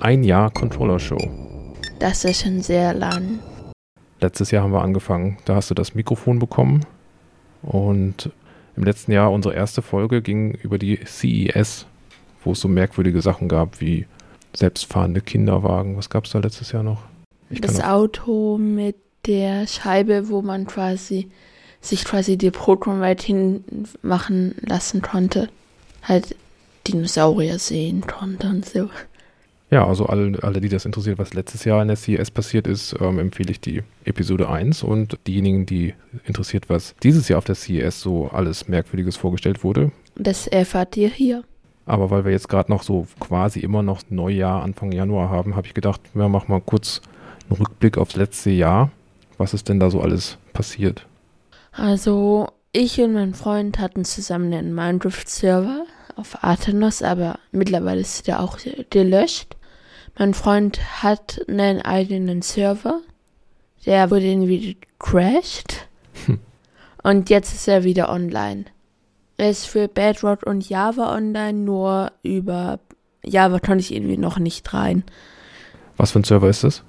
Ein Jahr Controller-Show. Das ist schon sehr lang. Letztes Jahr haben wir angefangen. Da hast du das Mikrofon bekommen. Und im letzten Jahr, unsere erste Folge ging über die CES, wo es so merkwürdige Sachen gab wie selbstfahrende Kinderwagen. Was gab es da letztes Jahr noch? Ich das Auto mit der Scheibe, wo man quasi sich quasi die Proton weit hinmachen lassen konnte. Halt Dinosaurier sehen konnte und so. Ja, also alle, alle, die das interessiert, was letztes Jahr in der CES passiert ist, ähm, empfehle ich die Episode 1 und diejenigen, die interessiert, was dieses Jahr auf der CES so alles Merkwürdiges vorgestellt wurde. Das erfahrt ihr hier. Aber weil wir jetzt gerade noch so quasi immer noch Neujahr, Anfang Januar haben, habe ich gedacht, wir machen mal kurz einen Rückblick aufs letzte Jahr. Was ist denn da so alles passiert? Also, ich und mein Freund hatten zusammen einen Minecraft-Server auf Athenos, aber mittlerweile ist der auch gelöscht. Mein Freund hat einen eigenen Server. Der wurde irgendwie gecrashed. Hm. Und jetzt ist er wieder online. Er ist für Bedrock und Java online, nur über Java kann ich irgendwie noch nicht rein. Was für ein Server ist das?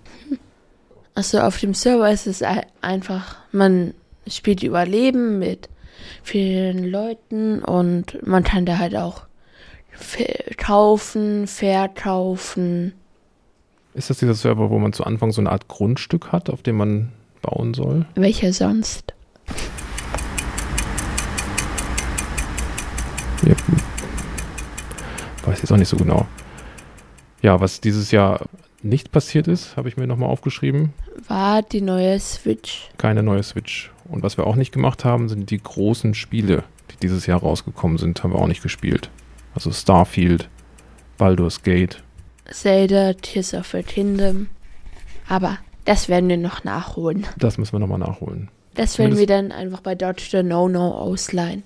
Also auf dem Server ist es einfach, man spielt Überleben mit vielen Leuten und man kann da halt auch kaufen, verkaufen. Ist das dieser Server, wo man zu Anfang so eine Art Grundstück hat, auf dem man bauen soll? Welcher sonst? Ja. Weiß jetzt auch nicht so genau. Ja, was dieses Jahr nicht passiert ist, habe ich mir nochmal aufgeschrieben. War die neue Switch. Keine neue Switch. Und was wir auch nicht gemacht haben, sind die großen Spiele, die dieses Jahr rausgekommen sind, haben wir auch nicht gespielt. Also Starfield, Baldur's Gate. Zelda, Tears of the Kingdom. Aber das werden wir noch nachholen. Das müssen wir nochmal nachholen. Das werden wir dann einfach bei Dr. No No ausleihen.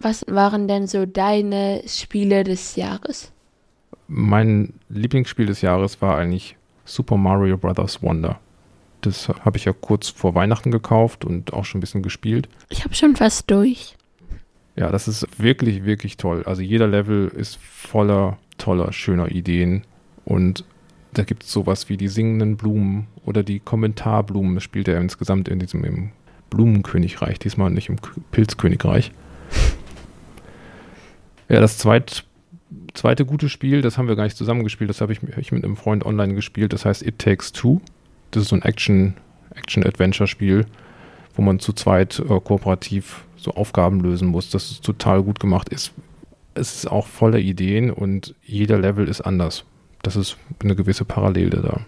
Was waren denn so deine Spiele des Jahres? Mein Lieblingsspiel des Jahres war eigentlich Super Mario Bros. Wonder. Das habe ich ja kurz vor Weihnachten gekauft und auch schon ein bisschen gespielt. Ich habe schon fast durch. Ja, das ist wirklich, wirklich toll. Also jeder Level ist voller toller, schöner Ideen. Und da gibt es sowas wie die singenden Blumen oder die Kommentarblumen. Das spielt er insgesamt in diesem im Blumenkönigreich, diesmal nicht im Pilzkönigreich. Ja, das zweit, zweite gute Spiel, das haben wir gar nicht zusammengespielt, das habe ich, ich, mit einem Freund online gespielt, das heißt It Takes Two. Das ist so ein Action, Action-Adventure-Spiel, wo man zu zweit äh, kooperativ so Aufgaben lösen muss. Das ist total gut gemacht. Ist, es ist auch voller Ideen und jeder Level ist anders. Das ist eine gewisse Parallele da.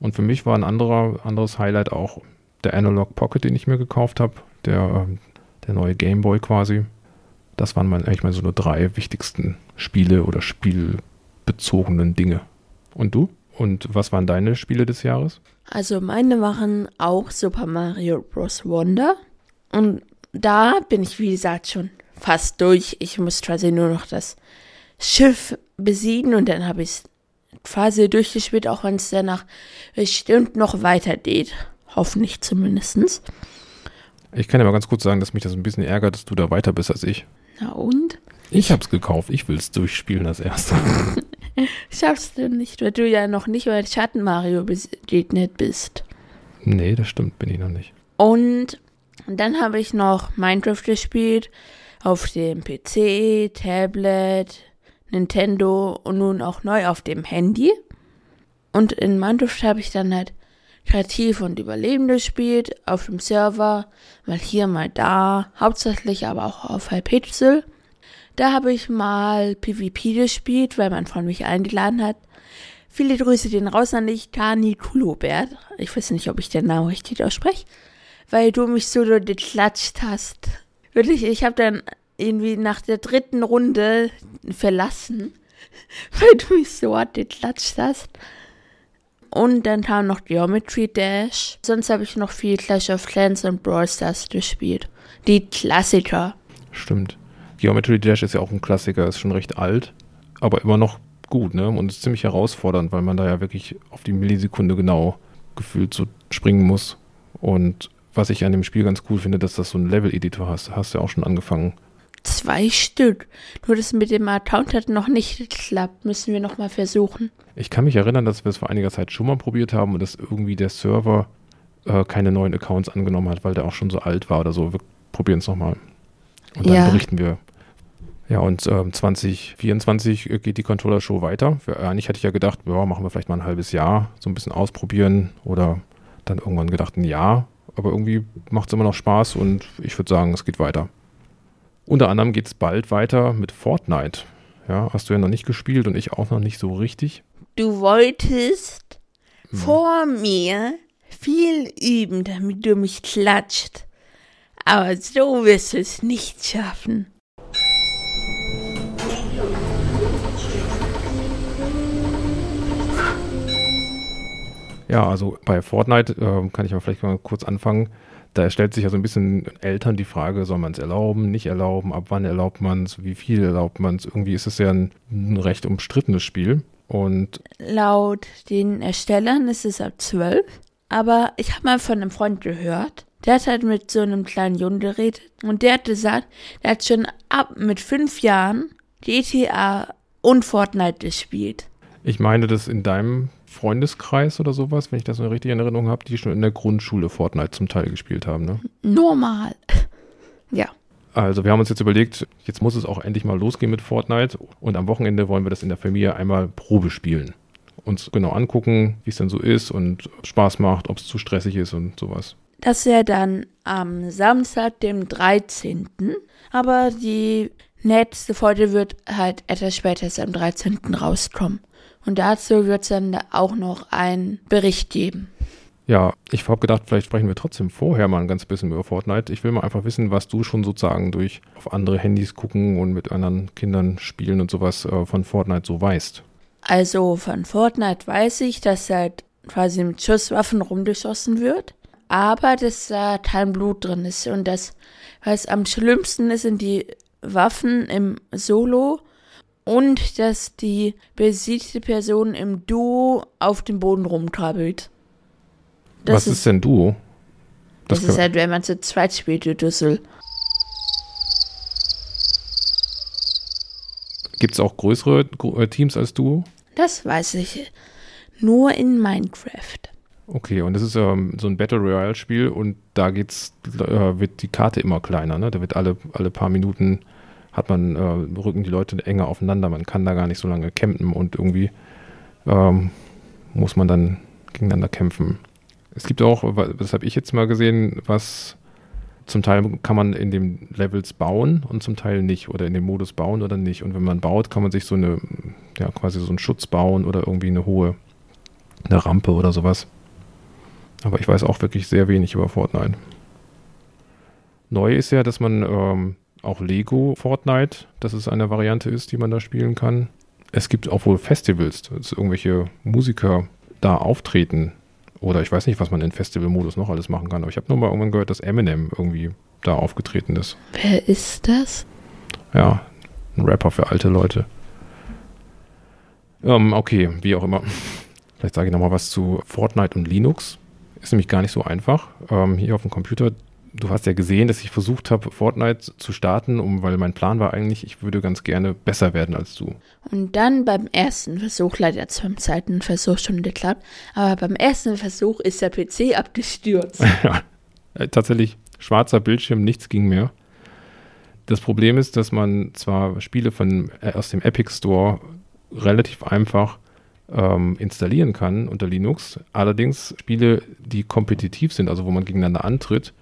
Und für mich war ein anderer, anderes Highlight auch der Analog Pocket, den ich mir gekauft habe, der, ähm, der neue Game Boy quasi. Das waren meine, eigentlich mal so nur drei wichtigsten Spiele oder spielbezogenen Dinge. Und du? Und was waren deine Spiele des Jahres? Also meine waren auch Super Mario Bros. Wonder. Und da bin ich, wie gesagt, schon fast durch. Ich muss quasi nur noch das Schiff besiegen und dann habe ich es quasi durchgespielt, auch wenn es danach bestimmt noch weiter geht. Hoffentlich zumindest. Ich kann ja mal ganz kurz sagen, dass mich das ein bisschen ärgert, dass du da weiter bist als ich. Na und? Ich hab's gekauft. Ich will's durchspielen als erster. Schaffst du nicht, weil du ja noch nicht bei Schatten Mario begegnet bist. Nee, das stimmt, bin ich noch nicht. Und dann habe ich noch Minecraft gespielt auf dem PC, Tablet, Nintendo und nun auch neu auf dem Handy. Und in Minecraft habe ich dann halt kreativ und überleben gespielt auf dem Server, mal hier, mal da, hauptsächlich aber auch auf Hypixel. Da habe ich mal PvP gespielt, weil man von mich eingeladen hat. Viele Grüße den raus an dich, Kani Kulobert. Ich weiß nicht, ob ich den Namen richtig ausspreche, weil du mich so geklatscht hast. Wirklich, ich habe dann irgendwie nach der dritten Runde verlassen, weil du mich so hart geklatscht hast. Und dann kam noch Geometry Dash. Sonst habe ich noch viel Clash of Clans und Brawl Stars gespielt. Die Klassiker. Stimmt. Geometry Dash ist ja auch ein Klassiker, ist schon recht alt, aber immer noch gut, ne? Und ist ziemlich herausfordernd, weil man da ja wirklich auf die Millisekunde genau gefühlt so springen muss. Und was ich an dem Spiel ganz cool finde, dass das so einen Level-Editor hast. Hast du ja auch schon angefangen. Zwei Stück. Nur das mit dem Account hat noch nicht geklappt. Müssen wir nochmal versuchen. Ich kann mich erinnern, dass wir es vor einiger Zeit schon mal probiert haben und dass irgendwie der Server äh, keine neuen Accounts angenommen hat, weil der auch schon so alt war oder so. Wir probieren es nochmal. Und dann Ja. berichten wir. Ja, und ähm, 2024 geht die Controller-Show weiter. Für, eigentlich hatte ich ja gedacht, ja, machen wir vielleicht mal ein halbes Jahr, so ein bisschen ausprobieren oder dann irgendwann gedacht, ein Jahr. Aber irgendwie macht es immer noch Spaß und ich würde sagen, es geht weiter. Unter anderem geht es bald weiter mit Fortnite. Ja, hast du ja noch nicht gespielt und ich auch noch nicht so richtig. Du wolltest vor mir viel üben, damit du mich klatscht. Aber so wirst du es nicht schaffen. Ja, also bei Fortnite äh, kann ich mal vielleicht mal kurz anfangen. Da stellt sich ja so ein bisschen Eltern die Frage, soll man es erlauben, nicht erlauben, ab wann erlaubt man es, wie viel erlaubt man es. Irgendwie ist es ja ein, ein recht umstrittenes Spiel. Und Laut den Erstellern ist es ab 12. Aber ich habe mal von einem Freund gehört, der hat halt mit so einem kleinen Jungen geredet und der hat gesagt, der hat schon ab mit fünf Jahren GTA und Fortnite gespielt. ich meine, dass in deinem Freundeskreis oder sowas, wenn ich das noch richtig in Erinnerung habe, die schon in der Grundschule Fortnite zum Teil gespielt haben. Ne? Normal. ja. Also wir haben uns jetzt überlegt, jetzt muss es auch endlich mal losgehen mit Fortnite und am Wochenende wollen wir das in der Familie einmal Probe spielen. Uns genau angucken, wie es denn so ist und Spaß macht, ob es zu stressig ist und sowas. Das wäre dann am Samstag, dem 13. Aber die nächste Folge wird halt etwas später am 13. rauskommen. Und dazu wird es dann auch noch einen Bericht geben. Ja, ich habe gedacht, vielleicht sprechen wir trotzdem vorher mal ein ganz bisschen über Fortnite. Ich will mal einfach wissen, was du schon sozusagen durch auf andere Handys gucken und mit anderen Kindern spielen und sowas äh, von Fortnite so weißt. Also von Fortnite weiß ich, dass halt quasi mit Schusswaffen rumgeschossen wird, aber dass da kein Blut drin ist. Und das, was am schlimmsten ist, sind die Waffen im Solo und dass die besiegte Person im Duo auf dem Boden rumkrabbelt. was ist, denn Duo? Das, kann- ist halt, wenn man zu zweit spielt, Düssel. Gibt es auch größere äh, Teams als Duo? Das weiß ich nur in Minecraft. Okay, und das ist ähm, so ein Battle Royale Spiel und da geht's, äh, wird die Karte immer kleiner, ne? Da wird alle, alle paar Minuten hat man, äh, rücken die Leute enger aufeinander, man kann da gar nicht so lange campen und irgendwie ähm, muss man dann gegeneinander kämpfen. Es gibt auch, das habe ich jetzt mal gesehen, was zum Teil kann man in den Levels bauen und zum Teil nicht oder in dem Modus bauen oder nicht. Und wenn man baut, kann man sich so eine, ja, quasi so einen Schutz bauen oder irgendwie eine hohe, eine Rampe oder sowas. Aber ich weiß auch wirklich sehr wenig über Fortnite. Neu ist ja, dass man ähm, auch Lego Fortnite, dass es eine Variante ist, die man da spielen kann. Es gibt auch wohl Festivals, dass irgendwelche Musiker da auftreten. Oder ich weiß nicht, was man in Festival-Modus noch alles machen kann. Aber ich habe nur mal irgendwann gehört, dass Eminem irgendwie da aufgetreten ist. Wer ist das? Ja, ein Rapper für alte Leute. Ähm, okay, wie auch immer. Vielleicht sage ich nochmal was zu Fortnite und Linux. Ist nämlich gar nicht so einfach. Ähm, hier auf dem Computer, du hast ja gesehen, dass ich versucht habe, Fortnite zu starten, um, weil mein Plan war eigentlich, ich würde ganz gerne besser werden als du. Und dann beim ersten Versuch, leider beim zweiten Versuch schon geklappt, aber beim ersten Versuch ist der PC abgestürzt. ja, äh, tatsächlich schwarzer Bildschirm, nichts ging mehr. Das Problem ist, dass man zwar Spiele von, äh, aus dem Epic Store relativ einfach ähm, installieren kann unter Linux, allerdings Spiele, die kompetitiv sind, also wo man gegeneinander antritt,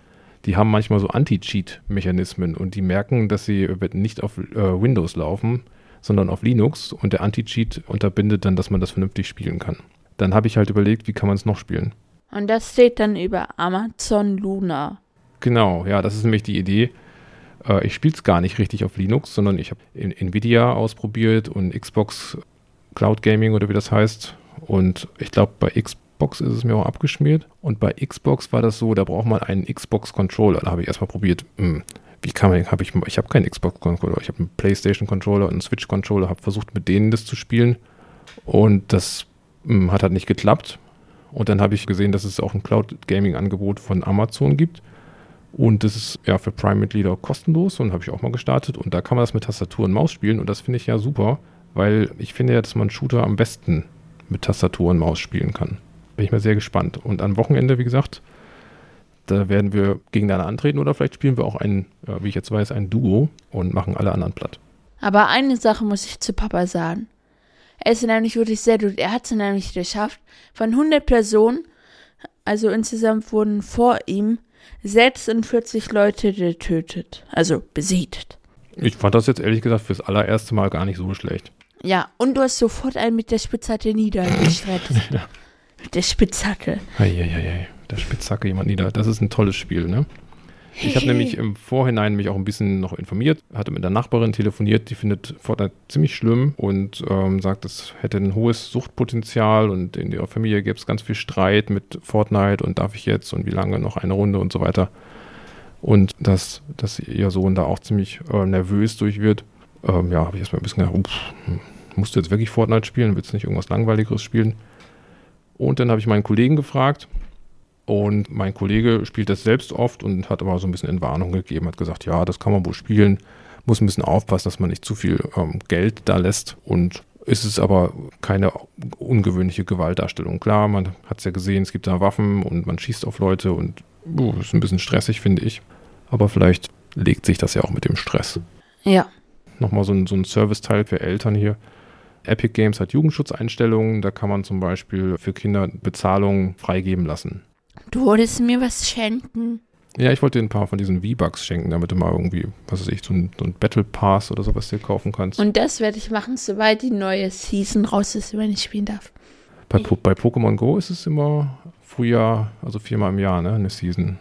die haben manchmal so Anti-Cheat-Mechanismen und die merken, dass sie äh, nicht auf äh, Windows laufen, sondern auf Linux und der Anti-Cheat unterbindet dann, dass man das vernünftig spielen kann. Dann habe ich halt überlegt, wie kann man es noch spielen. Und das steht dann über Amazon Luna. Genau, ja, das ist nämlich die Idee. Äh, ich spiele es gar nicht richtig auf Linux, sondern ich habe Nvidia ausprobiert und Xbox Cloud Gaming oder wie das heißt. Und ich glaube, bei Xbox ist es mir auch abgeschmiert. Und bei Xbox war das so, da braucht man einen Xbox Controller. Da habe ich erstmal probiert, hm, wie kann man, habe ich, ich habe keinen Xbox Controller, ich habe einen PlayStation Controller und einen Switch Controller, habe versucht mit denen das zu spielen. Und das hm, hat halt nicht geklappt. Und dann habe ich gesehen, dass es auch ein Cloud Gaming Angebot von Amazon gibt. Und das ist ja für Prime-Mitglieder kostenlos und habe ich auch mal gestartet. Und da kann man das mit Tastatur und Maus spielen und das finde ich ja super, weil ich finde ja, dass man Shooter am besten mit Tastatur und Maus spielen kann. Bin ich mal sehr gespannt. Und am Wochenende, wie gesagt, da werden wir gegeneinander antreten oder vielleicht spielen wir auch ein, wie ich jetzt weiß, ein Duo und machen alle anderen platt. Aber eine Sache muss ich zu Papa sagen. Er ist nämlich wirklich sehr gut. Er hat es nämlich geschafft, von 100 Personen, also insgesamt wurden vor ihm 46 Leute getötet, also besiegt. Ich fand das jetzt ehrlich gesagt fürs allererste Mal gar nicht so schlecht. Ja, und du hast sofort einen mit der Spitzhacke niedergeschreddert. ja. Mit der Spitzhacke. Eieiei, der Spitzhacke jemand nieder. Das ist ein tolles Spiel, ne? Ich habe nämlich im Vorhinein mich auch ein bisschen noch informiert, hatte mit der Nachbarin telefoniert, die findet Fortnite ziemlich schlimm und ähm, sagt, es hätte ein hohes Suchtpotenzial und in ihrer Familie gäbe es ganz viel Streit mit Fortnite und darf ich jetzt und wie lange noch eine Runde und so weiter. Und dass, dass ihr Sohn da auch ziemlich äh, nervös durch wird. Ähm, ja, habe ich erstmal ein bisschen gedacht, ups, hm, musst du jetzt wirklich Fortnite spielen? Willst du nicht irgendwas Langweiligeres spielen? Und dann habe ich meinen Kollegen gefragt, und mein Kollege spielt das selbst oft und hat aber so ein bisschen in Warnung gegeben, hat gesagt, ja, das kann man wohl spielen, muss ein bisschen aufpassen, dass man nicht zu viel ähm, Geld da lässt und ist es aber keine ungewöhnliche Gewaltdarstellung. Klar, man hat es ja gesehen, es gibt da Waffen und man schießt auf Leute und uh, ist ein bisschen stressig, finde ich. Aber vielleicht legt sich das ja auch mit dem Stress. Ja. Nochmal so ein, so ein Serviceteil für Eltern hier. Epic Games hat Jugendschutzeinstellungen, da kann man zum Beispiel für Kinder Bezahlungen freigeben lassen. Du wolltest mir was schenken. Ja, ich wollte dir ein paar von diesen V-Bucks schenken, damit du mal irgendwie, was weiß ich, so ein, so ein Battle Pass oder sowas dir kaufen kannst. Und das werde ich machen, sobald die neue Season raus ist, wenn ich spielen darf. Bei, bei Pokémon Go ist es immer Frühjahr, also viermal im Jahr, ne, eine Season.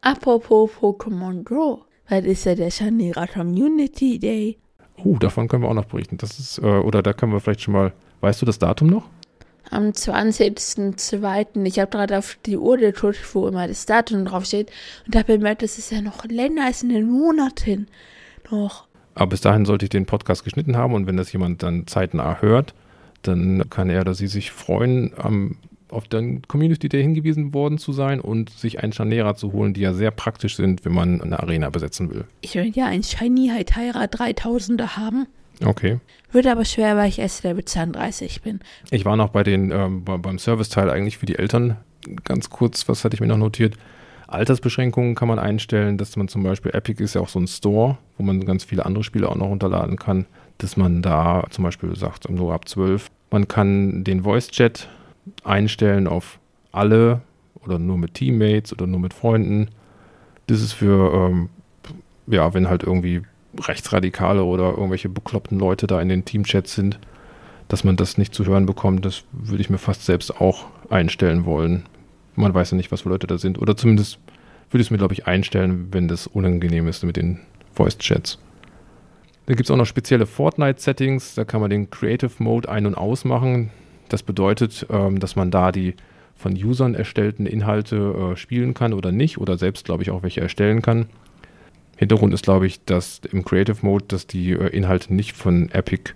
Apropos Pokémon Go, weil ist ja der Chanera Community Day. Oh, davon können wir auch noch berichten. Das ist, äh, oder da können wir vielleicht schon mal, weißt du das Datum noch? am 20.02. Ich habe gerade auf die Uhr geguckt, wo immer das Datum draufsteht und habe bemerkt, das ist ja noch länger als in den Monaten noch. Aber bis dahin sollte ich den Podcast geschnitten haben und wenn das jemand dann zeitnah hört, dann kann er oder sie sich freuen, am, auf den Community Day hingewiesen worden zu sein und sich einen Scharnierer zu holen, die ja sehr praktisch sind, wenn man eine Arena besetzen will. Ich will ja ein Shiny Hytera 3000er haben. Okay. Wird aber schwer, weil ich erst Level 32 bin. Ich war noch bei den, ähm, beim Serviceteil eigentlich für die Eltern. Ganz kurz, was hatte ich mir noch notiert? Altersbeschränkungen kann man einstellen, dass man zum Beispiel, Epic ist ja auch so ein Store, wo man ganz viele andere Spiele auch noch runterladen kann, dass man da zum Beispiel sagt, nur ab 12. Man kann den Voice-Chat einstellen auf alle oder nur mit Teammates oder nur mit Freunden. Das ist für, ähm, ja, wenn halt irgendwie Rechtsradikale oder irgendwelche bekloppten Leute da in den Teamchats sind, dass man das nicht zu hören bekommt, das würde ich mir fast selbst auch einstellen wollen. Man weiß ja nicht, was für Leute da sind. Oder zumindest würde ich es mir, glaube ich, einstellen, wenn das unangenehm ist mit den Voice-Chats. Da gibt es auch noch spezielle Fortnite-Settings. Da kann man den Creative Mode ein- und ausmachen. Das bedeutet, ähm, dass man da die von Usern erstellten Inhalte äh, spielen kann oder nicht. Oder selbst, glaube ich, auch welche erstellen kann. Hintergrund ist, glaube ich, dass im Creative Mode, dass die äh, Inhalte nicht von Epic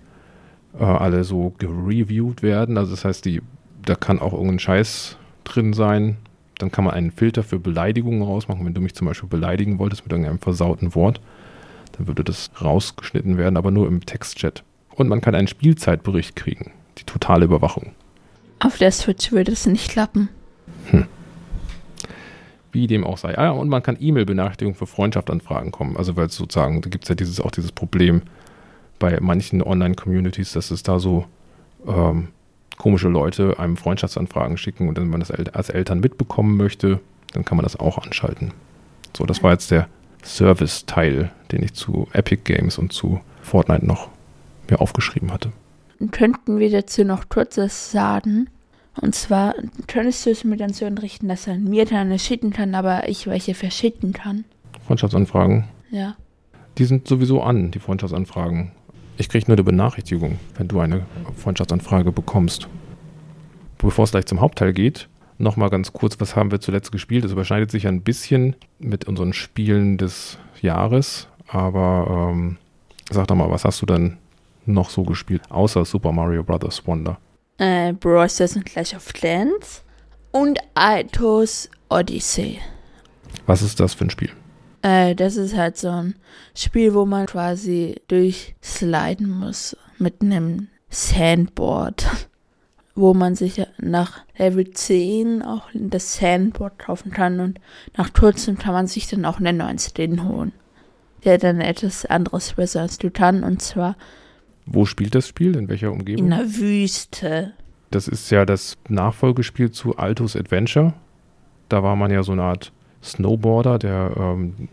äh, alle so gereviewt werden. Also das heißt, die, da kann auch irgendein Scheiß drin sein. Dann kann man einen Filter für Beleidigungen rausmachen. Wenn du mich zum Beispiel beleidigen wolltest mit irgendeinem versauten Wort, dann würde das rausgeschnitten werden, aber nur im Textchat. Und man kann einen Spielzeitbericht kriegen. Die totale Überwachung. Auf der Switch würde es nicht klappen. Hm wie dem auch sei. Ah, und man kann E-Mail-Benachrichtigungen für Freundschaftsanfragen kommen. Also weil es sozusagen, da gibt es ja dieses, auch dieses Problem bei manchen Online-Communities, dass es da so ähm, komische Leute einem Freundschaftsanfragen schicken und wenn man das als Eltern mitbekommen möchte, dann kann man das auch anschalten. So, das war jetzt der Service-Teil, den ich zu Epic Games und zu Fortnite noch mir aufgeschrieben hatte. Könnten wir dazu noch kurzes sagen? Und zwar könntest du es mir dann so entrichten, dass er mir dann schicken kann, aber ich welche verschicken kann. Freundschaftsanfragen? Ja. Die sind sowieso an, die Freundschaftsanfragen. Ich kriege nur eine Benachrichtigung, wenn du eine Freundschaftsanfrage bekommst. Bevor es gleich zum Hauptteil geht, nochmal ganz kurz, was haben wir zuletzt gespielt? Es überschneidet sich ein bisschen mit unseren Spielen des Jahres, aber ähm, sag doch mal, was hast du denn noch so gespielt, außer Super Mario Bros. Wonder? äh, Brawl Stars und Clash of Clans und Altos Odyssey. Was ist das für ein Spiel? Äh, das ist halt so ein Spiel, wo man quasi durchsliden muss mit einem Sandboard, wo man sich nach Level 10 auch das Sandboard kaufen kann und nach kurzem kann man sich dann auch einen neuen Skin holen, der dann etwas anderes besser als du kann und zwar Wo spielt das Spiel? In welcher Umgebung? in der Wüste. Das ist ja das Nachfolgespiel zu Altos Adventure. Da war man ja so eine Art Snowboarder, der ähm,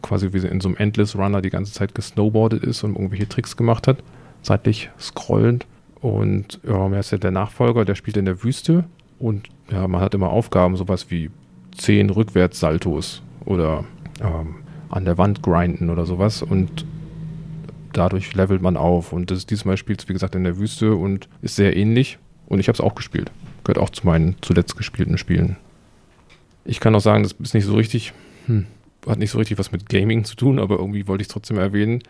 quasi wie in so einem Endless Runner die ganze Zeit gesnowboardet ist und irgendwelche Tricks gemacht hat, seitlich scrollend. Und ja, er ist ja der Nachfolger, der spielt in der Wüste und ja, man hat immer Aufgaben, sowas wie zehn Rückwärtssaltos oder ähm, an der Wand grinden oder sowas und dadurch levelt man auf. Und das, diesmal spielt es, wie gesagt, in der Wüste und ist sehr ähnlich. Und ich habe es auch gespielt. Gehört auch zu meinen zuletzt gespielten Spielen. Ich kann auch sagen, das ist nicht so richtig, hm, hat nicht so richtig was mit Gaming zu tun, aber irgendwie wollte ich es trotzdem erwähnen.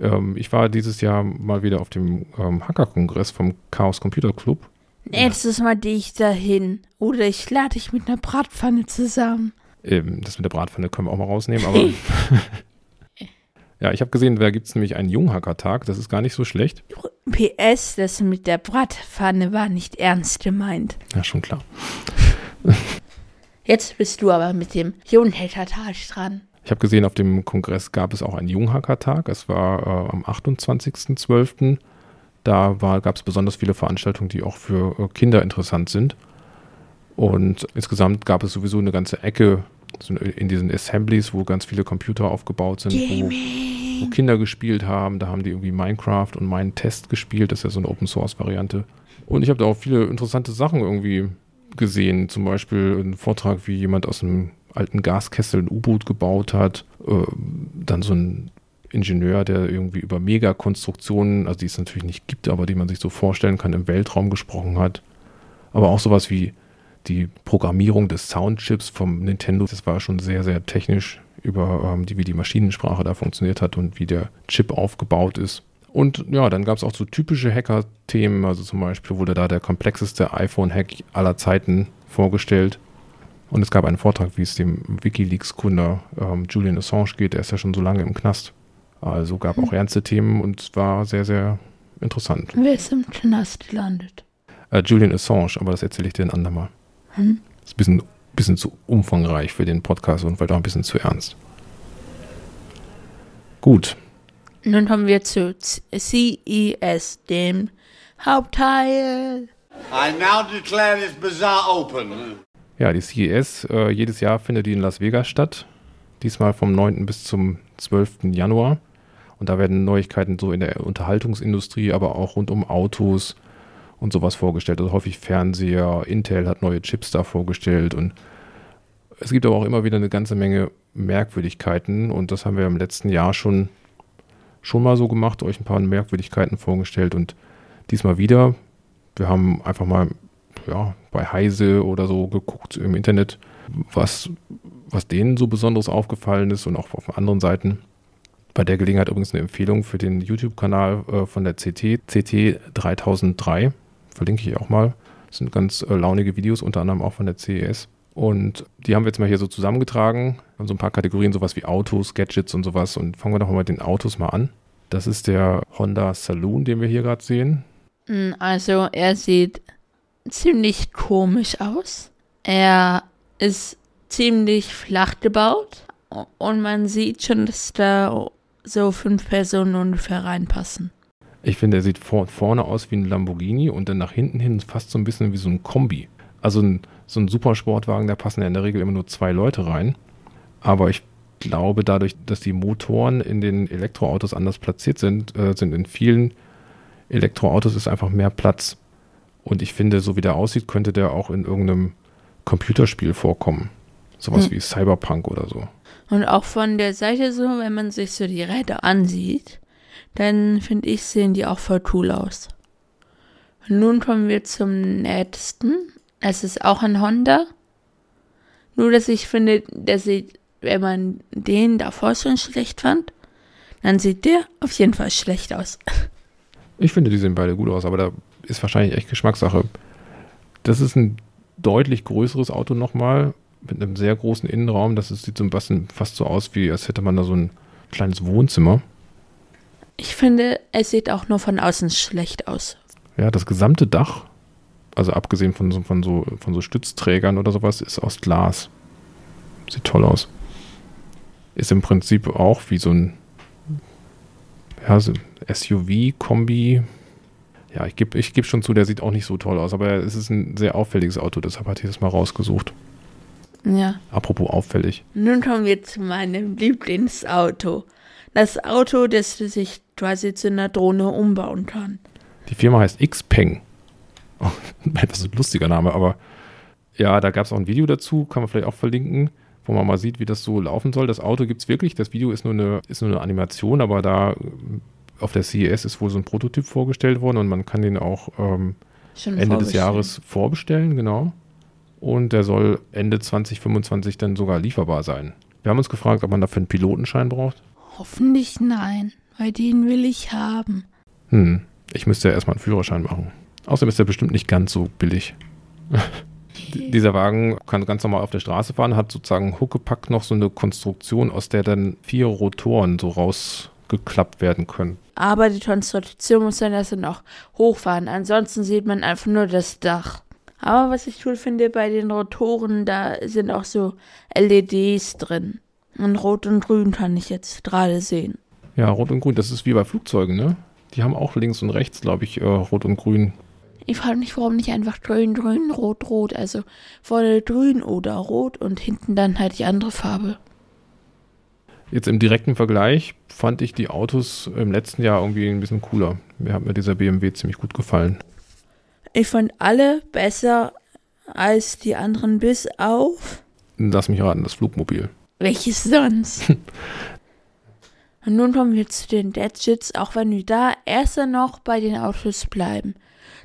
Ähm, ich war dieses Jahr mal wieder auf dem ähm, Hacker-Kongress vom Chaos Computer Club. Nächstes Mal gehe ich dahin. Oder ich lade dich mit einer Bratpfanne zusammen. Ähm, das mit der Bratpfanne können wir auch mal rausnehmen, aber. ja, ich habe gesehen, da gibt es nämlich einen Junghacker-Tag. Das ist gar nicht so schlecht. PS, das mit der Bratpfanne war nicht ernst gemeint. Ja, schon klar. Jetzt bist du aber mit dem Junghacker-Tag dran. Ich habe gesehen, auf dem Kongress gab es auch einen Junghacker-Tag. Es war äh, am 28.12. Da gab es besonders viele Veranstaltungen, die auch für äh, Kinder interessant sind. Und insgesamt gab es sowieso eine ganze Ecke in diesen Assemblies, wo ganz viele Computer aufgebaut sind, wo, wo Kinder gespielt haben. Da haben die irgendwie Minecraft und Minetest gespielt. Das ist ja so eine Open-Source-Variante. Und ich habe da auch viele interessante Sachen irgendwie gesehen. Zum Beispiel einen Vortrag, wie jemand aus einem alten Gaskessel ein U-Boot gebaut hat. Äh, dann so ein Ingenieur, der irgendwie über Megakonstruktionen, also die es natürlich nicht gibt, aber die man sich so vorstellen kann, im Weltraum gesprochen hat. Aber auch sowas wie die Programmierung des Soundchips vom Nintendo, das war schon sehr, sehr technisch über ähm, die, wie die Maschinensprache da funktioniert hat und wie der Chip aufgebaut ist. Und ja, dann gab es auch so typische Hacker-Themen, also zum Beispiel wurde da der komplexeste iPhone-Hack aller Zeiten vorgestellt. Und es gab einen Vortrag, wie es dem Wikileaks-Gründer ähm, Julian Assange geht. Der ist ja schon so lange im Knast. Also gab auch ernste Themen und es war sehr, sehr interessant. Wer ist im Knast gelandet? Äh, Julian Assange, aber das erzähle ich dir ein andermal. Hm? Das ist ein bisschen, bisschen zu umfangreich für den Podcast und vielleicht auch ein bisschen zu ernst. Gut. Nun kommen wir zu CES, dem Hauptteil. I now declare this bazaar open. Ja, die CES, äh, jedes Jahr findet die in Las Vegas statt. Diesmal vom 9. bis zum 12. Januar. Und da werden Neuigkeiten so in der Unterhaltungsindustrie, aber auch rund um Autos und sowas vorgestellt. Also häufig Fernseher, Intel hat neue Chips da vorgestellt und es gibt aber auch immer wieder eine ganze Menge Merkwürdigkeiten und das haben wir im letzten Jahr schon, schon mal so gemacht, euch ein paar Merkwürdigkeiten vorgestellt und diesmal wieder. Wir haben einfach mal ja, bei Heise oder so geguckt im Internet, was, was denen so Besonderes aufgefallen ist und auch auf anderen Seiten. Bei der Gelegenheit übrigens eine Empfehlung für den YouTube-Kanal äh, von der CT, CT 3003. Verlinke ich auch mal. Das sind ganz äh, launige Videos, unter anderem auch von der CES. Und die haben wir jetzt mal hier so zusammengetragen. Haben so ein paar Kategorien, sowas wie Autos, Gadgets und sowas. Und fangen wir doch mal mit den Autos mal an. Das ist der Honda Saloon, den wir hier gerade sehen. Hm, Also, er sieht ziemlich komisch aus. Er ist ziemlich flach gebaut. Und man sieht schon, dass da so fünf Personen ungefähr reinpassen. Ich finde, er sieht vor, vorne aus wie ein Lamborghini und dann nach hinten hin fast so ein bisschen wie so ein Kombi. Also ein, so ein Supersportwagen, da passen ja in der Regel immer nur zwei Leute rein. Aber ich glaube, dadurch, dass die Motoren in den Elektroautos anders platziert sind, äh, sind in vielen Elektroautos ist einfach mehr Platz. Und ich finde, so wie der aussieht, könnte der auch in irgendeinem Computerspiel vorkommen. Sowas Hm. wie Cyberpunk oder so. Und auch von der Seite so, wenn man sich so die Räder ansieht, dann finde ich, sehen die auch voll cool aus. Nun kommen wir zum nächsten. Es ist auch ein Honda. Nur, dass ich finde, der sieht, wenn man den davor schon schlecht fand, dann sieht der auf jeden Fall schlecht aus. Ich finde, die sehen beide gut aus, aber da ist wahrscheinlich echt Geschmackssache. Das ist ein deutlich größeres Auto nochmal, mit einem sehr großen Innenraum. Das sieht so ein bisschen fast so aus, wie als hätte man da so ein kleines Wohnzimmer. Ich finde, es sieht auch nur von außen schlecht aus. Ja, das gesamte Dach, also abgesehen von so, von so, von so Stützträgern oder sowas, ist aus Glas. Sieht toll aus. Ist im Prinzip auch wie so ein ja, so SUV-Kombi. Ja, ich gebe ich geb schon zu, der sieht auch nicht so toll aus, aber es ist ein sehr auffälliges Auto, deshalb hatte ich das mal rausgesucht. Ja. Apropos auffällig. Nun kommen wir zu meinem Lieblingsauto. Das Auto, das sich quasi zu einer Drohne umbauen kann. Die Firma heißt Xpeng. Oh, etwas ein lustiger Name, aber ja, da gab es auch ein Video dazu, kann man vielleicht auch verlinken, wo man mal sieht, wie das so laufen soll. Das Auto gibt es wirklich, das Video ist nur, eine, ist nur eine Animation, aber da auf der CES ist wohl so ein Prototyp vorgestellt worden und man kann den auch ähm, Ende des Jahres vorbestellen, genau. Und der soll Ende 2025 dann sogar lieferbar sein. Wir haben uns gefragt, ob man dafür einen Pilotenschein braucht. Hoffentlich nein, weil den will ich haben. Hm, ich müsste ja erstmal einen Führerschein machen. Außerdem ist der bestimmt nicht ganz so billig. Dieser Wagen kann ganz normal auf der Straße fahren, hat sozusagen Huckepack noch so eine Konstruktion, aus der dann vier Rotoren so rausgeklappt werden können. Aber die Konstruktion muss dann erst noch hochfahren. Ansonsten sieht man einfach nur das Dach. Aber was ich cool finde bei den Rotoren, da sind auch so LEDs drin. Und Rot und Grün kann ich jetzt gerade sehen. Ja, Rot und Grün, das ist wie bei Flugzeugen, ne? Die haben auch links und rechts, glaube ich, äh, Rot und Grün. Ich frage mich, warum nicht einfach grün, grün, rot, rot. Also vorne grün oder rot und hinten dann halt die andere Farbe. Jetzt im direkten Vergleich fand ich die Autos im letzten Jahr irgendwie ein bisschen cooler. Mir hat mir dieser BMW ziemlich gut gefallen. Ich fand alle besser als die anderen bis auf. Lass mich raten, das Flugmobil. Welches sonst? Und nun kommen wir zu den Gadgets, auch wenn wir da erst noch bei den Autos bleiben.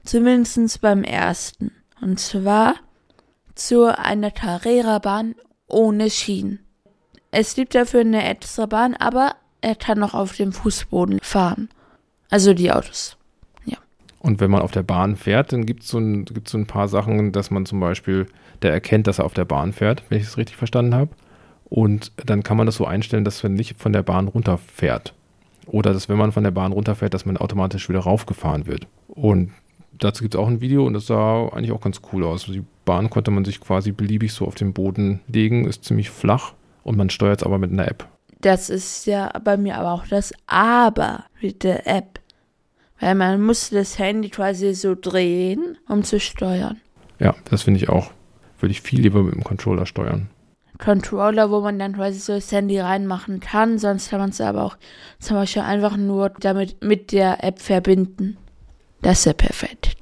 Zumindest beim ersten. Und zwar zu einer Carrera-Bahn ohne Schienen. Es gibt dafür eine extra Bahn, aber er kann noch auf dem Fußboden fahren. Also die Autos. Ja. Und wenn man auf der Bahn fährt, dann gibt es so, ein, so ein paar Sachen, dass man zum Beispiel, der erkennt, dass er auf der Bahn fährt, wenn ich es richtig verstanden habe. Und dann kann man das so einstellen, dass man nicht von der Bahn runterfährt. Oder dass, wenn man von der Bahn runterfährt, dass man automatisch wieder raufgefahren wird. Und dazu gibt es auch ein Video und das sah eigentlich auch ganz cool aus. Die Bahn konnte man sich quasi beliebig so auf den Boden legen, ist ziemlich flach und man steuert es aber mit einer App. Das ist ja bei mir aber auch das Aber mit der App. Weil man muss das Handy quasi so drehen, um zu steuern. Ja, das finde ich auch. Würde ich viel lieber mit dem Controller steuern. Controller, wo man dann quasi so das Handy reinmachen kann. Sonst kann man es aber auch zum Beispiel einfach nur damit mit der App verbinden. Das ist ja perfekt.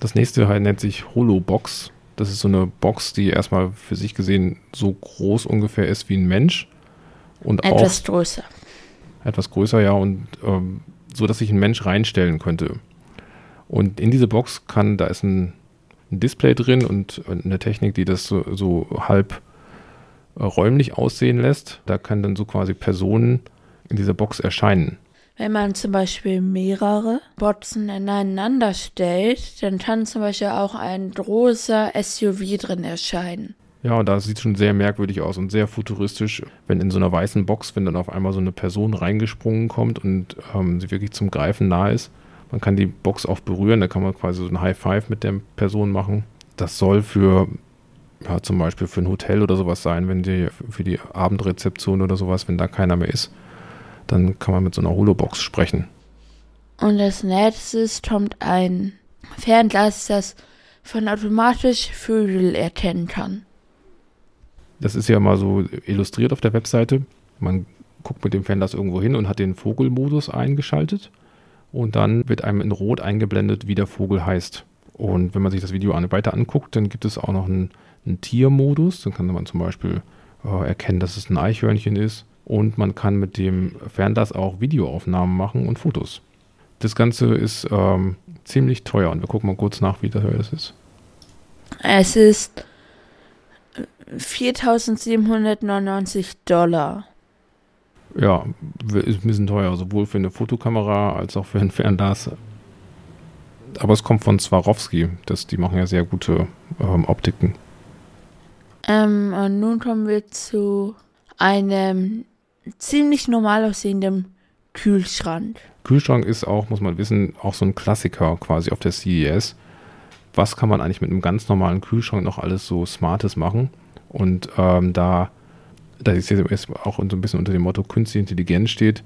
Das nächste halt nennt sich Holobox. Das ist so eine Box, die erstmal für sich gesehen so groß ungefähr ist wie ein Mensch. Und etwas auch größer. Etwas größer, ja, und ähm, so, dass sich ein Mensch reinstellen könnte. Und in diese Box kann, da ist ein, ein Display drin und eine Technik, die das so, so halb räumlich aussehen lässt. Da kann dann so quasi Personen in dieser Box erscheinen. Wenn man zum Beispiel mehrere Boxen ineinander stellt, dann kann zum Beispiel auch ein großer SUV drin erscheinen. Ja, und das sieht schon sehr merkwürdig aus und sehr futuristisch, wenn in so einer weißen Box, wenn dann auf einmal so eine Person reingesprungen kommt und ähm, sie wirklich zum Greifen nahe ist. Man kann die Box auch berühren, da kann man quasi so ein High Five mit der Person machen. Das soll für ja, zum Beispiel für ein Hotel oder sowas sein, wenn die für die Abendrezeption oder sowas, wenn da keiner mehr ist dann kann man mit so einer Holobox sprechen. Und als nächstes kommt ein Fernglas, das von automatisch Vögel erkennen kann. Das ist ja mal so illustriert auf der Webseite. Man guckt mit dem Fernglas irgendwo hin und hat den Vogelmodus eingeschaltet. Und dann wird einem in Rot eingeblendet, wie der Vogel heißt. Und wenn man sich das Video weiter anguckt, dann gibt es auch noch einen, einen Tiermodus. Dann kann man zum Beispiel äh, erkennen, dass es ein Eichhörnchen ist und man kann mit dem Fernglas auch Videoaufnahmen machen und Fotos. Das Ganze ist ähm, ziemlich teuer und wir gucken mal kurz nach, wie teuer das ist. Es ist 4.799 Dollar. Ja, ist ein bisschen teuer, sowohl für eine Fotokamera als auch für ein Fernglas. Aber es kommt von Swarovski, das, die machen ja sehr gute ähm, Optiken. Ähm, und nun kommen wir zu einem ziemlich normal aussehenden Kühlschrank. Kühlschrank ist auch, muss man wissen, auch so ein Klassiker quasi auf der CES. Was kann man eigentlich mit einem ganz normalen Kühlschrank noch alles so Smartes machen? Und ähm, da, da ist jetzt auch so ein bisschen unter dem Motto künstliche Intelligenz steht,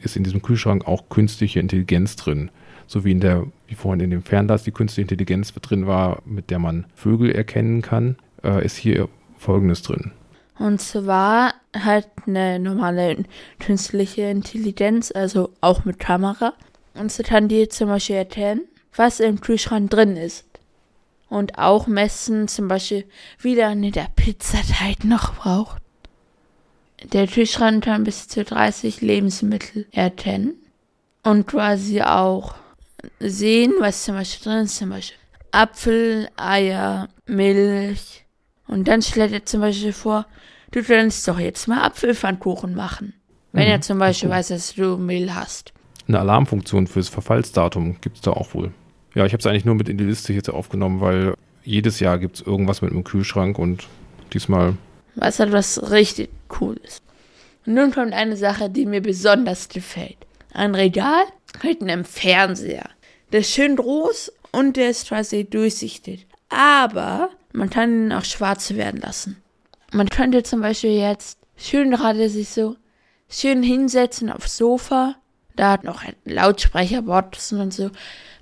ist in diesem Kühlschrank auch künstliche Intelligenz drin. So wie in der, wie vorhin in dem Fernglas die künstliche Intelligenz drin war, mit der man Vögel erkennen kann, äh, ist hier folgendes drin. Und zwar halt eine normale künstliche Intelligenz, also auch mit Kamera. Und so kann die zum Beispiel erkennen, was im Kühlschrank drin ist. Und auch messen zum Beispiel, wie lange der Pizzateig noch braucht. Der Kühlschrank kann bis zu 30 Lebensmittel erkennen. Und quasi auch sehen, was zum Beispiel drin ist. Zum Beispiel Apfel, Eier, Milch. Und dann schlägt er zum Beispiel vor, du kannst doch jetzt mal Apfelpfannkuchen machen. Wenn Mhm, er zum Beispiel cool. weiß, dass du Mehl hast. Eine Alarmfunktion fürs Verfallsdatum gibt es da auch wohl. Ja, ich habe es eigentlich nur mit in die Liste jetzt aufgenommen, weil jedes Jahr gibt es irgendwas mit einem Kühlschrank und diesmal, Was hat was richtig Cooles. Und nun kommt eine Sache, die mir besonders gefällt. Ein Regal mit einem Fernseher. Der ist schön groß und der ist quasi durchsichtig. Aber man kann ihn auch schwarz werden lassen. Man könnte zum Beispiel jetzt schön gerade sich so schön hinsetzen aufs Sofa. Da hat noch ein Lautsprecherboxen und so.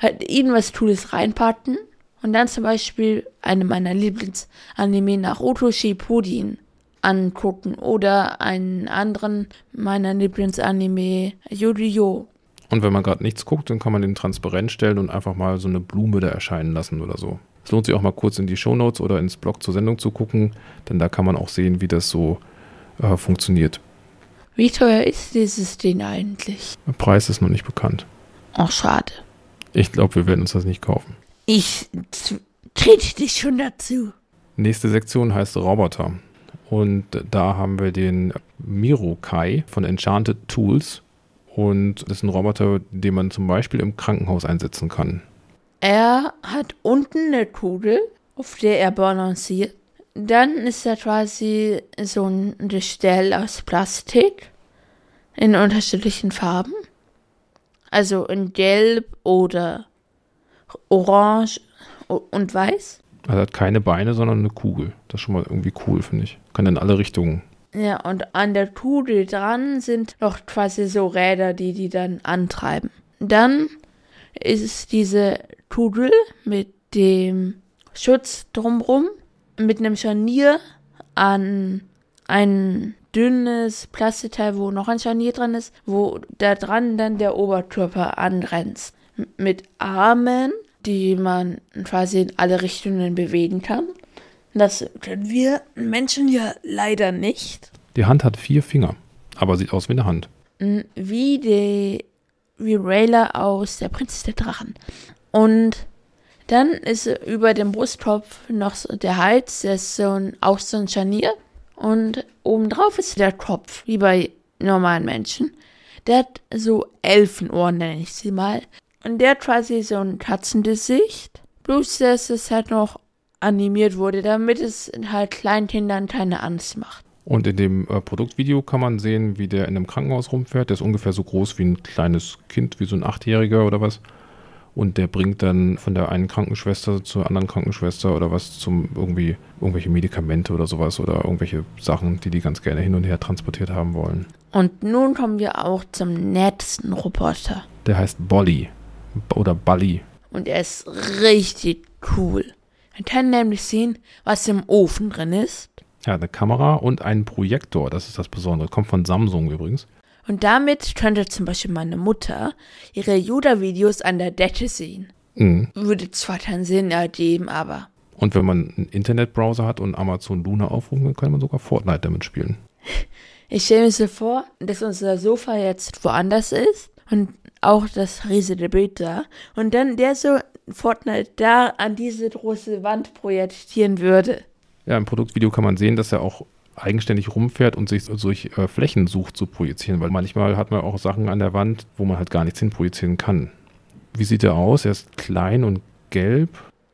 Halt irgendwas Cooles reinpacken. Und dann zum Beispiel eine meiner Lieblingsanime Naruto Shippuden angucken. Oder einen anderen meiner Lieblingsanime Yu-Gi-Oh! Und wenn man gerade nichts guckt, dann kann man den transparent stellen und einfach mal so eine Blume da erscheinen lassen oder so. Es lohnt sich auch mal kurz in die Shownotes oder ins Blog zur Sendung zu gucken, denn da kann man auch sehen, wie das so äh, funktioniert. Wie teuer ist dieses Ding eigentlich? Der Preis ist noch nicht bekannt. Ach, schade. Ich glaube, wir werden uns das nicht kaufen. Ich trete dich schon dazu. Nächste Sektion heißt Roboter. Und da haben wir den Miro Kai von Enchanted Tools. Und das ist ein Roboter, den man zum Beispiel im Krankenhaus einsetzen kann. Er hat unten eine Kugel, auf der er balanciert. Dann ist er quasi so ein Gestell aus Plastik in unterschiedlichen Farben. Also in Gelb oder Orange und Weiß. Also er hat keine Beine, sondern eine Kugel. Das ist schon mal irgendwie cool, finde ich. Kann in alle Richtungen. Ja, und an der Kugel dran sind noch quasi so Räder, die die dann antreiben. Dann ist diese Kugel mit dem Schutz drumrum, mit einem Scharnier an ein dünnes Plastikteil, wo noch ein Scharnier dran ist, wo da dran dann der Oberkörper angrenzt. Mit Armen, die man quasi in alle Richtungen bewegen kann. Das können wir Menschen ja leider nicht. Die Hand hat vier Finger, aber sieht aus wie eine Hand. Mm, Wie die wie Rayla aus Der Prinz der Drachen. Und dann ist über dem Brustkorb noch so der Hals, der ist so ein, auch so ein Scharnier. Und obendrauf ist der Kopf, wie bei normalen Menschen. Der hat so Elfenohren, nenne ich sie mal. Und der hat quasi so ein Katzengesicht. Bloß, dass es halt noch animiert wurde, damit es halt Kleinkindern keine Angst macht. Und in dem äh, Produktvideo kann man sehen, wie der in einem Krankenhaus rumfährt. Der ist ungefähr so groß wie ein kleines Kind, wie so ein Achtjähriger oder was. Und der bringt dann von der einen Krankenschwester zur anderen Krankenschwester oder was zum irgendwie irgendwelche Medikamente oder sowas oder irgendwelche Sachen, die die ganz gerne hin und her transportiert haben wollen. Und nun kommen wir auch zum nettesten Roboter. Der heißt Bolly oder Bully. Und er ist richtig cool. Man kann nämlich sehen, was im Ofen drin ist. Hat eine Kamera und einen Projektor. Das ist das Besondere. Kommt von Samsung übrigens. Und damit könnte zum Beispiel meine Mutter ihre Yoda-Videos an der Decke sehen. Mhm. Würde zwar keinen Sinn ergeben, aber Und wenn man einen Internetbrowser hat und Amazon Luna aufrufen, dann kann man sogar Fortnite damit spielen. ich stelle mir so vor, dass unser Sofa jetzt woanders ist und auch das riesige Bild da. Und dann der so Fortnite da an diese große Wand projektieren würde. Ja, im Produktvideo kann man sehen, dass er auch eigenständig rumfährt und sich durch äh, Flächen sucht zu projizieren, weil manchmal hat man auch Sachen an der Wand, wo man halt gar nichts hinprojizieren kann. Wie sieht er aus? Er ist klein und gelb.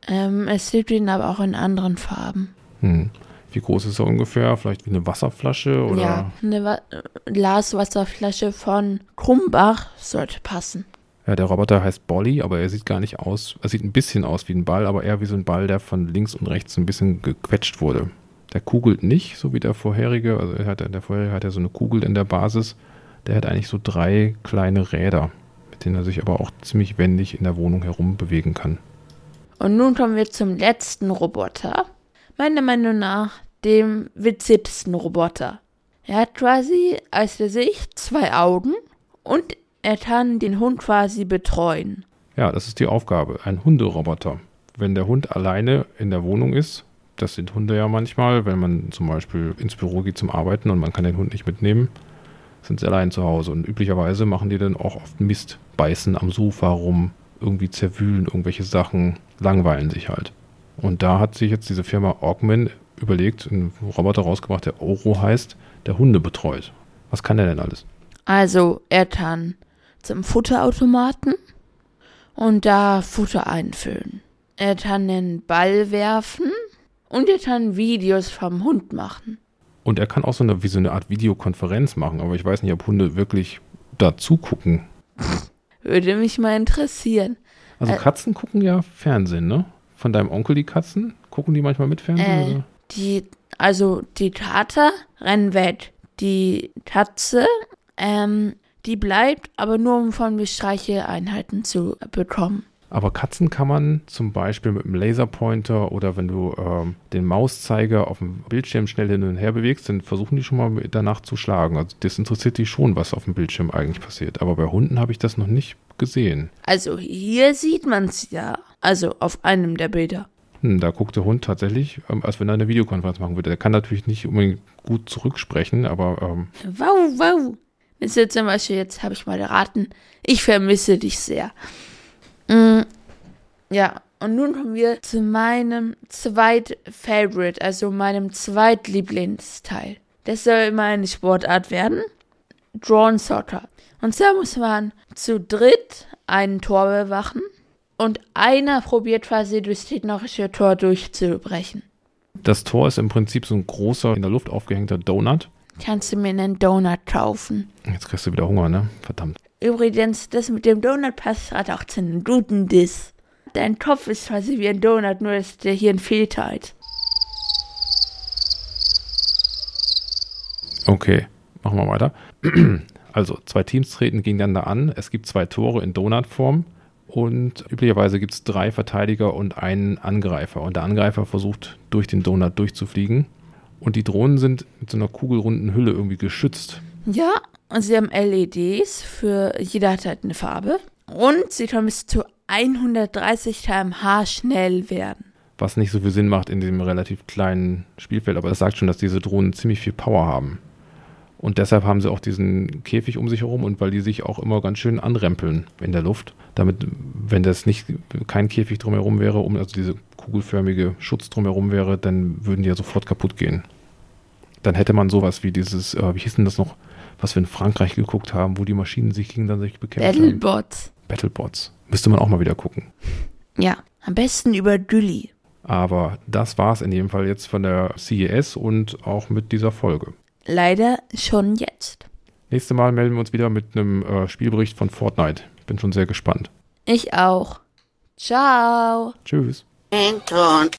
Ähm, es gibt ihn aber auch in anderen Farben. Hm. Wie groß ist er ungefähr? Vielleicht wie eine Wasserflasche oder? Ja, eine Wa Glaswasserflasche von Krumbach sollte passen. Ja, der Roboter heißt Bolly, aber er sieht gar nicht aus, er sieht ein bisschen aus wie ein Ball, aber eher wie so ein Ball, der von links und rechts ein bisschen gequetscht wurde. Der kugelt nicht, so wie der vorherige, also hat, der vorherige hat ja so eine Kugel in der Basis. Der hat eigentlich so drei kleine Räder, mit denen er sich aber auch ziemlich wendig in der Wohnung herum bewegen kann. Und nun kommen wir zum letzten Roboter. Meiner Meinung nach dem witzigsten Roboter. Er hat quasi als Gesicht zwei Augen und er kann den Hund quasi betreuen. Ja, das ist die Aufgabe. Ein Hunderoboter. Wenn der Hund alleine in der Wohnung ist, das sind Hunde ja manchmal, wenn man zum Beispiel ins Büro geht zum Arbeiten und man kann den Hund nicht mitnehmen, sind sie allein zu Hause. Und üblicherweise machen die dann auch oft Mist, beißen am Sofa rum, irgendwie zerwühlen irgendwelche Sachen, langweilen sich halt. Und da hat sich jetzt diese Firma Augman überlegt, einen Roboter rausgebracht, der Oro heißt, der Hunde betreut. Was kann der denn alles? Also er kann zum Futterautomaten und da Futter einfüllen. Er kann den Ball werfen und er kann Videos vom Hund machen. Und er kann auch so eine, wie so eine Art Videokonferenz machen, aber ich weiß nicht, ob Hunde wirklich da zugucken. Würde mich mal interessieren. Also Äh, Katzen gucken ja Fernsehen, ne? Von deinem Onkel die Katzen? Gucken die manchmal mit Fernsehen? Äh, die, also die Kater rennen weg. Die Katze, ähm, die bleibt, aber nur um von mir Streicheinheiten zu bekommen. Aber Katzen kann man zum Beispiel mit einem Laserpointer oder wenn du ähm, den Mauszeiger auf dem Bildschirm schnell hin und her bewegst, dann versuchen die schon mal danach zu schlagen. Also das interessiert die schon, was auf dem Bildschirm eigentlich passiert. Aber bei Hunden habe ich das noch nicht gesehen. Also hier sieht man es ja. Also auf einem der Bilder. Hm, da guckt der Hund tatsächlich, ähm, als wenn er eine Videokonferenz machen würde. Der kann natürlich nicht unbedingt gut zurücksprechen, aber ähm, Wow, wow. Jetzt jetzt zum Beispiel, jetzt habe ich mal erraten, ich vermisse dich sehr. Mm, ja, und nun kommen wir zu meinem Zweit-Favorite, also meinem Zweitlieblingsteil. Das soll immer eine Sportart werden. Drawn Soccer. Und zwar muss man zu dritt ein Tor bewachen und einer probiert quasi durchs gegnerische Tor durchzubrechen. das Tor ist im Prinzip so ein großer, in der Luft aufgehängter Donut. Kannst du mir einen Donut kaufen? Jetzt kriegst du wieder Hunger, ne? Verdammt. Übrigens, das mit dem Donut passt gerade auch zu einem guten Diss. Dein Kopf ist quasi wie ein Donut, nur dass der hier ein Fehlteilt. Okay, machen wir weiter. Also, zwei Teams treten gegeneinander an. Es gibt zwei Tore in Donutform. Und üblicherweise gibt es drei Verteidiger und einen Angreifer. Und der Angreifer versucht, durch den Donut durchzufliegen. Und die Drohnen sind mit so einer kugelrunden Hülle irgendwie geschützt. Ja, und sie haben LEDs, für jeder hat halt eine Farbe. Und sie können bis zu 130 km/h schnell werden. Was nicht so viel Sinn macht in diesem relativ kleinen Spielfeld. Aber das sagt schon, dass diese Drohnen ziemlich viel Power haben. Und deshalb haben sie auch diesen Käfig um sich herum und weil die sich auch immer ganz schön anrempeln in der Luft. Damit, wenn das nicht kein Käfig drumherum wäre, um also diese kugelförmige Schutz drumherum wäre, dann würden die ja sofort kaputt gehen. Dann hätte man sowas wie dieses, äh, wie hieß denn das noch, was wir in Frankreich geguckt haben, wo die Maschinen sich gegenseitig bekämpft haben. Battlebots. Battlebots. Müsste man auch mal wieder gucken. Ja, am besten über Dülli. Aber das war's in jedem Fall jetzt von der CES und auch mit dieser Folge. Leider schon jetzt. Nächstes Mal melden wir uns wieder mit einem äh, Spielbericht von Fortnite. Bin schon sehr gespannt. Ich auch. Ciao. Tschüss. Anton.